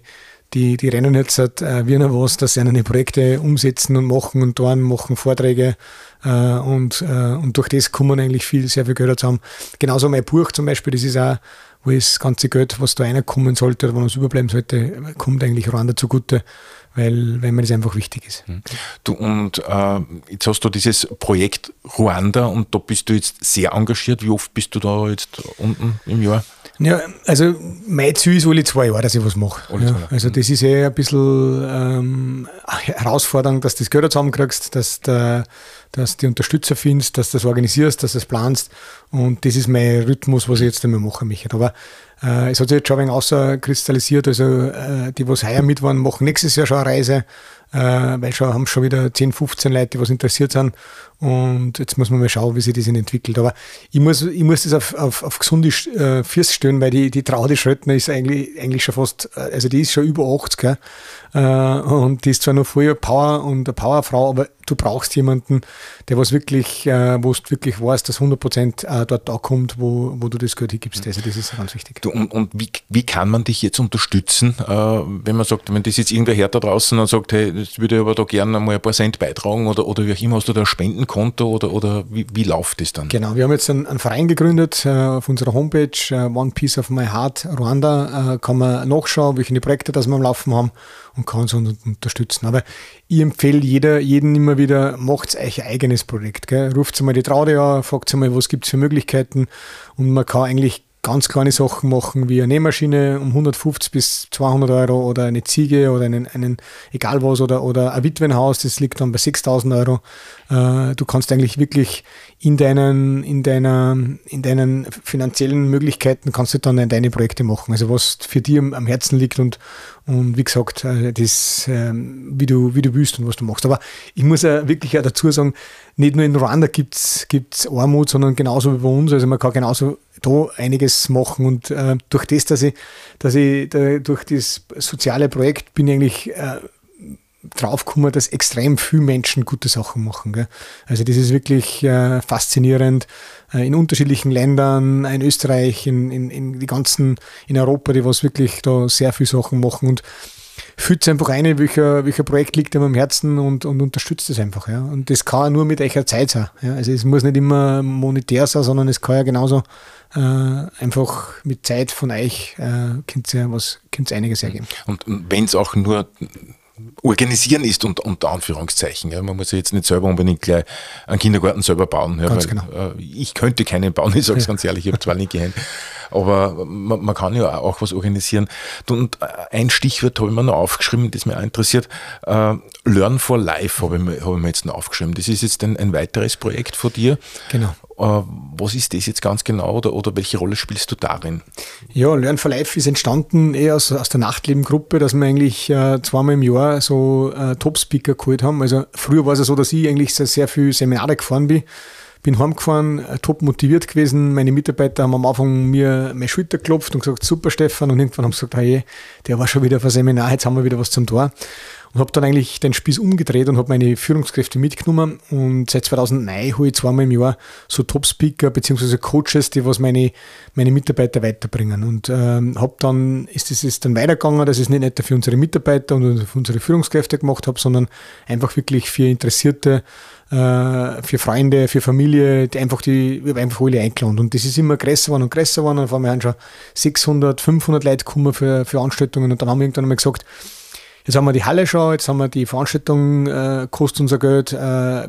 die, die rennen jetzt seit äh, wie noch was, dass sie eine Projekte umsetzen und machen und tun, machen Vorträge äh, und, äh, und durch das kommen eigentlich viel, sehr viel Geld zusammen. Genauso mein Buch zum Beispiel, das ist auch, wo das ganze Geld, was da reinkommen sollte oder was überbleiben sollte, kommt eigentlich Rwanda zugute weil, weil mir das einfach wichtig ist. Hm. Du, und äh, jetzt hast du dieses Projekt Ruanda und da bist du jetzt sehr engagiert. Wie oft bist du da jetzt unten im Jahr? Ja, also mein Ziel ist alle zwei Jahre, dass ich was mache. Ja, also das ist eh ein bisschen ähm, herausfordernd, dass du das Geld zusammenkriegst, dass du dass die Unterstützer findest, dass du das organisierst, dass du das planst. Und das ist mein Rhythmus, was ich jetzt einmal machen möchte. Aber äh, es hat sich jetzt schon ein wenig außerkristallisiert. Also äh, die, was heuer mit waren, machen nächstes Jahr schon eine Reise, weil schon haben schon wieder 10, 15 Leute, was interessiert sind. Und jetzt muss man mal schauen, wie sich das entwickelt. Aber ich muss, ich muss das auf, auf, auf gesunde äh, Füße stellen, weil die, die Traude Schröttner ist eigentlich, eigentlich schon fast, äh, also die ist schon über 80, gell? Äh, und die ist zwar noch voll Power und eine Powerfrau, aber du brauchst jemanden, der was wirklich, äh, wo du wirklich weißt, dass 100 Prozent äh, dort ankommt, wo, wo du das Geld hingibst. Also das ist ganz wichtig. Du, und und wie, wie kann man dich jetzt unterstützen, äh, wenn man sagt, wenn das jetzt irgendwer hört da draußen und sagt, hey, das würde ich aber da gerne mal ein paar Cent beitragen oder, oder wie auch immer, hast du da ein Spendenkonto oder, oder wie, wie läuft das dann? Genau, wir haben jetzt einen, einen Verein gegründet äh, auf unserer Homepage, äh, One Piece of My Heart Rwanda, äh, kann man nachschauen, welche Projekte das wir am Laufen haben und kann uns unterstützen. Aber ich empfehle jeder, jeden immer wieder, macht euch ein eigenes Projekt. Ruft mal die Traude an, fragt mal, was gibt es für Möglichkeiten und man kann eigentlich ganz kleine Sachen machen, wie eine Nähmaschine um 150 bis 200 Euro oder eine Ziege oder einen, einen egal was oder, oder ein Witwenhaus, das liegt dann bei 6000 Euro. Äh, du kannst eigentlich wirklich in deinen, in deiner, in deinen finanziellen Möglichkeiten kannst du dann deine Projekte machen. Also was für dich am Herzen liegt und, und wie gesagt, äh, das, ähm, wie du, wie du willst und was du machst. Aber ich muss ja wirklich auch dazu sagen, nicht nur in Ruanda gibt es Armut, sondern genauso wie bei uns. Also man kann genauso da einiges machen. Und äh, durch das, dass ich, dass ich da, durch das soziale Projekt bin ich eigentlich äh, draufgekommen, dass extrem viele Menschen gute Sachen machen. Gell? Also das ist wirklich äh, faszinierend. Äh, in unterschiedlichen Ländern, in Österreich, in, in, in die ganzen, in Europa, die was wirklich da sehr viele Sachen machen und fühlt einfach ein, welcher, welcher Projekt liegt einem am Herzen und, und unterstützt es einfach. Ja. Und das kann ja nur mit eurer Zeit sein. Ja. Also es muss nicht immer monetär sein, sondern es kann ja genauso äh, einfach mit Zeit von euch äh, könnt ihr was könnt einiges ergeben. Und wenn es auch nur organisieren ist unter, unter Anführungszeichen. Ja. Man muss ja jetzt nicht selber unbedingt gleich einen Kindergarten selber bauen. Ja, weil, genau. äh, ich könnte keinen bauen, ich sage es ja. ganz ehrlich, ich habe zwar nicht gehend, aber man, man, kann ja auch was organisieren. Und äh, ein Stichwort habe ich mir noch aufgeschrieben, das mich auch interessiert. Äh, Learn for Life habe ich, mir, hab ich mir jetzt noch aufgeschrieben. Das ist jetzt ein, ein weiteres Projekt von dir. Genau. Äh, was ist das jetzt ganz genau oder, oder welche Rolle spielst du darin? Ja, Learn for Life ist entstanden eher aus, aus der Nachtlebengruppe, dass wir eigentlich äh, zweimal im Jahr so äh, Top-Speaker geholt haben. Also früher war es ja so, dass ich eigentlich sehr, sehr viele Seminare gefahren bin. Bin heimgefahren, äh, top motiviert gewesen. Meine Mitarbeiter haben am Anfang mir meine Schulter geklopft und gesagt, super Stefan. Und irgendwann haben sie gesagt, hey, der war schon wieder auf Seminar, jetzt haben wir wieder was zum Tor und habe dann eigentlich den Spieß umgedreht und habe meine Führungskräfte mitgenommen und seit 2009 habe ich zweimal im Jahr so Top-Speaker bzw. Coaches, die was meine, meine Mitarbeiter weiterbringen und ähm, habe dann, ist es ist dann weitergegangen, dass ich es nicht nur für unsere Mitarbeiter und für unsere Führungskräfte gemacht habe, sondern einfach wirklich für Interessierte, für Freunde, für Familie, die einfach die, ich habe einfach alle eingeladen. Und das ist immer größer geworden und größer geworden. Und einmal haben schon 600, 500 Leute gekommen für, für Veranstaltungen. Und dann haben wir irgendwann mal gesagt, Jetzt haben wir die Halle schon, jetzt haben wir die Veranstaltung, äh, kostet unser Geld, äh,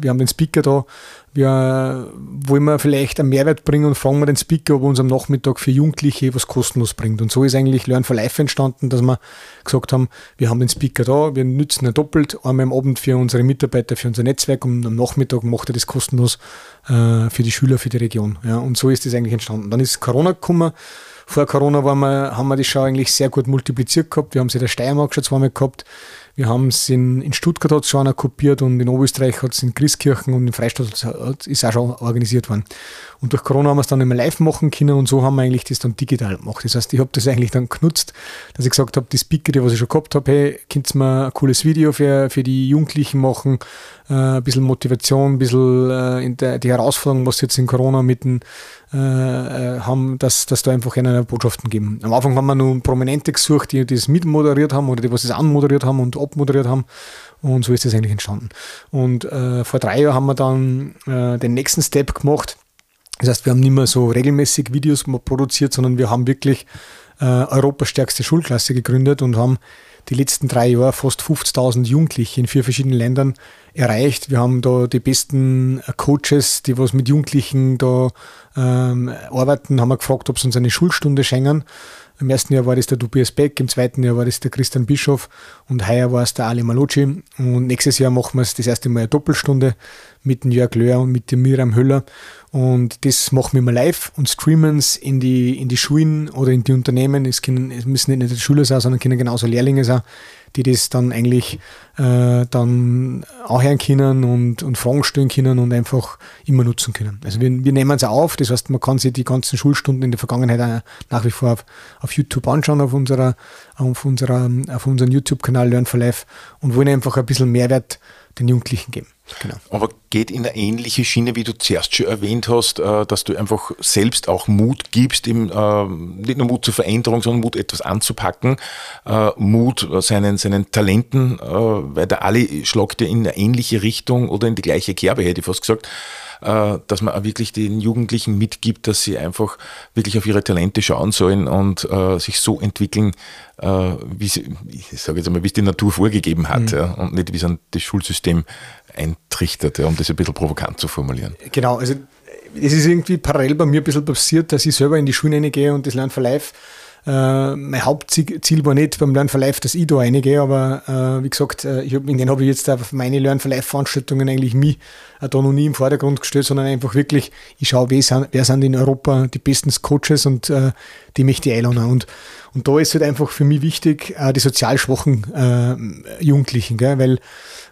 wir haben den Speaker da. Wir wollen wir vielleicht einen Mehrwert bringen und fragen wir den Speaker, ob er uns am Nachmittag für Jugendliche was kostenlos bringt. Und so ist eigentlich Learn for Life entstanden, dass wir gesagt haben, wir haben den Speaker da, wir nützen ihn doppelt, einmal am Abend für unsere Mitarbeiter, für unser Netzwerk und am Nachmittag macht er das kostenlos äh, für die Schüler, für die Region. Ja, und so ist das eigentlich entstanden. Dann ist Corona gekommen vor Corona waren wir, haben wir die Show eigentlich sehr gut multipliziert gehabt. Wir haben sie in der Steiermark schon zweimal gehabt. Wir haben es in, in Stuttgart hat schon einer kopiert und in Oberösterreich hat es in Christkirchen und in Freistadt ist auch schon organisiert worden. Und durch Corona haben wir es dann immer live machen können und so haben wir eigentlich das dann digital gemacht. Das heißt, ich habe das eigentlich dann genutzt, dass ich gesagt habe, die Speaker, die was ich schon gehabt habe, hey, könnt ihr mir ein cooles Video für, für die Jugendlichen machen, äh, ein bisschen Motivation, ein bisschen äh, in der, die Herausforderung, was jetzt in Corona mitten äh, äh, haben, dass, dass da einfach eine Botschaften geben. Am Anfang haben wir nur Prominente gesucht, die das mitmoderiert haben oder die was das anmoderiert haben und abmoderiert haben. Und so ist das eigentlich entstanden. Und äh, vor drei Jahren haben wir dann äh, den nächsten Step gemacht das heißt, wir haben nicht mehr so regelmäßig Videos produziert, sondern wir haben wirklich äh, Europas stärkste Schulklasse gegründet und haben die letzten drei Jahre fast 50.000 Jugendliche in vier verschiedenen Ländern erreicht. Wir haben da die besten Coaches, die was mit Jugendlichen da ähm, arbeiten, haben wir gefragt, ob sie uns eine Schulstunde schenken. Im ersten Jahr war das der Tobias Beck, im zweiten Jahr war das der Christian Bischof und heuer war es der Ali Malocci. Und nächstes Jahr machen wir es das erste Mal eine Doppelstunde mit dem Jörg Löhr und mit dem Miriam Höller. Und das machen wir mal live und streamen es in die, in die Schulen oder in die Unternehmen. Es, können, es müssen nicht nur die Schüler sein, sondern können genauso Lehrlinge sein, die das dann eigentlich äh, dann auch hören können und, und Fragen stellen können und einfach immer nutzen können. Also wir, wir nehmen es auf, das heißt, man kann sich die ganzen Schulstunden in der Vergangenheit nach wie vor auf, auf YouTube anschauen, auf unserer, auf unserer, auf unserem YouTube-Kanal Learn for Life und wollen einfach ein bisschen Mehrwert den Jugendlichen geben. Genau. Aber geht in eine ähnliche Schiene, wie du zuerst schon erwähnt hast, äh, dass du einfach selbst auch Mut gibst, äh, nicht nur Mut zur Veränderung, sondern Mut, etwas anzupacken, äh, Mut seinen, seinen Talenten, weil der alle schlagt ja in eine ähnliche Richtung oder in die gleiche Kerbe, hätte ich fast gesagt dass man auch wirklich den Jugendlichen mitgibt, dass sie einfach wirklich auf ihre Talente schauen sollen und sich so entwickeln, wie sie, ich sage jetzt einmal, wie es die Natur vorgegeben hat mhm. ja, und nicht wie es das Schulsystem eintrichtert, ja, um das ein bisschen provokant zu formulieren. Genau, also es ist irgendwie parallel bei mir ein bisschen passiert, dass ich selber in die Schulen gehe und das Lernen for Life äh, mein Hauptziel war nicht beim Learn for Life, dass ich da reingehe, aber äh, wie gesagt, äh, ich hab, in den habe ich jetzt auf meine Learn for Life Veranstaltungen eigentlich mich äh, da noch nie im Vordergrund gestellt, sondern einfach wirklich, ich schaue, wer sind, in Europa die besten Coaches und äh, die möchte ich einladen. Und, und da ist halt einfach für mich wichtig, äh, die sozial schwachen Jugendlichen, gell? weil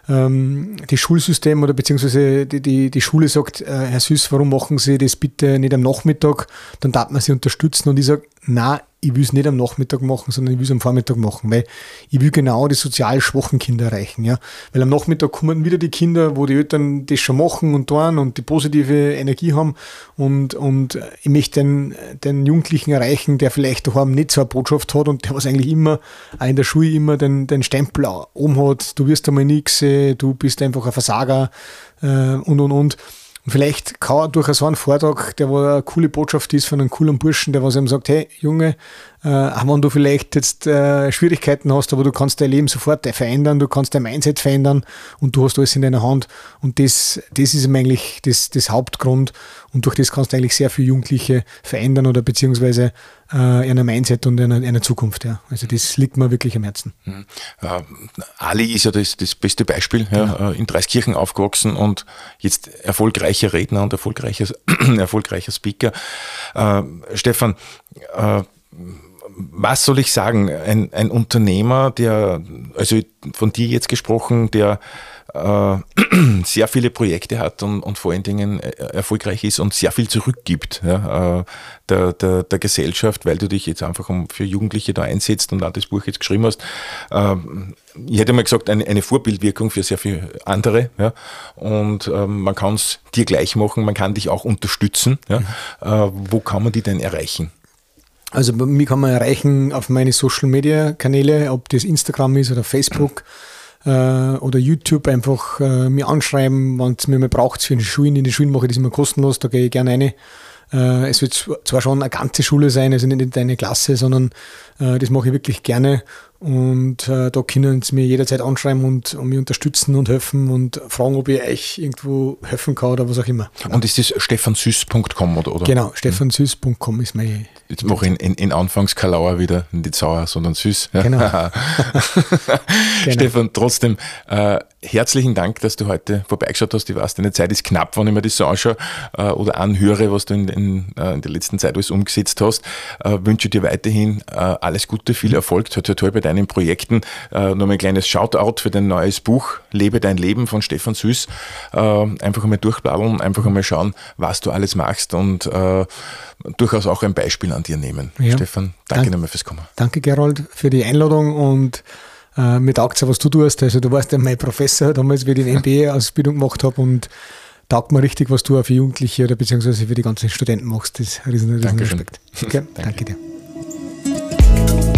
ähm, das Schulsystem oder beziehungsweise die, die, die Schule sagt, äh, Herr Süß, warum machen Sie das bitte nicht am Nachmittag? Dann darf man sie unterstützen und ich sage, na, ich will es nicht am Nachmittag machen, sondern ich will es am Vormittag machen, weil ich will genau die sozial schwachen Kinder erreichen. Ja? Weil am Nachmittag kommen wieder die Kinder, wo die Eltern das schon machen und tun und die positive Energie haben und, und ich möchte den, den Jugendlichen erreichen, der vielleicht daheim nicht so eine Botschaft hat und der was eigentlich immer auch in der Schule immer den, den Stempel oben hat, du wirst einmal nichts, du bist einfach ein Versager äh, und und und. Vielleicht kann durch so einen Vortrag, der wo eine coole Botschaft ist von einem coolen Burschen, der was ihm sagt, hey Junge, äh, auch wenn du vielleicht jetzt äh, Schwierigkeiten hast, aber du kannst dein Leben sofort verändern, du kannst dein Mindset verändern und du hast alles in deiner Hand. Und das, das ist eigentlich das, das Hauptgrund. Und durch das kannst du eigentlich sehr viele Jugendliche verändern oder beziehungsweise äh, in einer Mindset und in einer, einer Zukunft. Ja. Also das liegt mir wirklich am Herzen. Mhm. Äh, Ali ist ja das, das beste Beispiel. Ja, genau. Äh, in Dreiskirchen aufgewachsen und jetzt erfolgreicher Redner und erfolgreicher, erfolgreicher Speaker. Äh, Stefan, äh, was soll ich sagen? Ein, ein Unternehmer, der, also von dir jetzt gesprochen, der äh, sehr viele Projekte hat und, und, vor allen Dingen äh, erfolgreich ist und sehr viel zurückgibt ja, äh, der, der, der, Gesellschaft, weil du dich jetzt einfach um, für Jugendliche da einsetzt und auch das Buch jetzt geschrieben hast. Ähm, ich hätte mal gesagt, eine, eine Vorbildwirkung für sehr viele andere. Ja, und ähm, man kann es dir gleich machen, man kann dich auch unterstützen. Ja. Mhm. wo kann man die denn erreichen? Also mich kann man erreichen auf meine Social Media Kanäle, ob das Instagram ist oder Facebook äh, oder YouTube, einfach äh, mir anschreiben, wenn es mir mal braucht für die Schulen. In den Schulen mache ich das immer kostenlos, da gehe ich gerne rein. Äh, es wird zwar schon eine ganze Schule sein, also nicht eine Klasse, sondern äh, das mache ich wirklich gerne und äh, da können Sie mir jederzeit anschreiben und, und mich unterstützen und helfen und fragen, ob ich euch irgendwo helfen kann oder was auch immer. Und ist das stefansüß.com oder, oder? Genau, stefansüß.com ist mein. Jetzt mache ich in, in, in Anfangskalauer wieder, nicht sauer, sondern süß. Ja. Genau. genau. Stefan, trotzdem äh, herzlichen Dank, dass du heute vorbeigeschaut hast. Ich weiß, deine Zeit ist knapp, wenn ich mir das so anschaue äh, oder anhöre, was du in, in, äh, in, der letzten Zeit alles umgesetzt hast. Äh, wünsche dir weiterhin äh, alles Gute, viel Erfolg, toi, toi, toi bei deinen Projekten. Äh, nur ein kleines Shoutout für dein neues Buch, Lebe dein Leben von Stefan Süß. Äh, einfach einmal durchbladdeln, einfach einmal schauen, was du alles machst und äh, durchaus auch ein Beispiel an dir nehmen. Ja. Stefan, danke Dank, nochmal fürs Kommen. Danke, Gerold, für die Einladung und äh, mir taugt es was du tust. Also du warst ja mein Professor damals, wie ich die MBA-Ausbildung gemacht habe und taugt mir richtig, was du auch für Jugendliche oder beziehungsweise für die ganzen Studenten machst. Das ist ein riesen, riesen Respekt. Okay, danke. danke dir.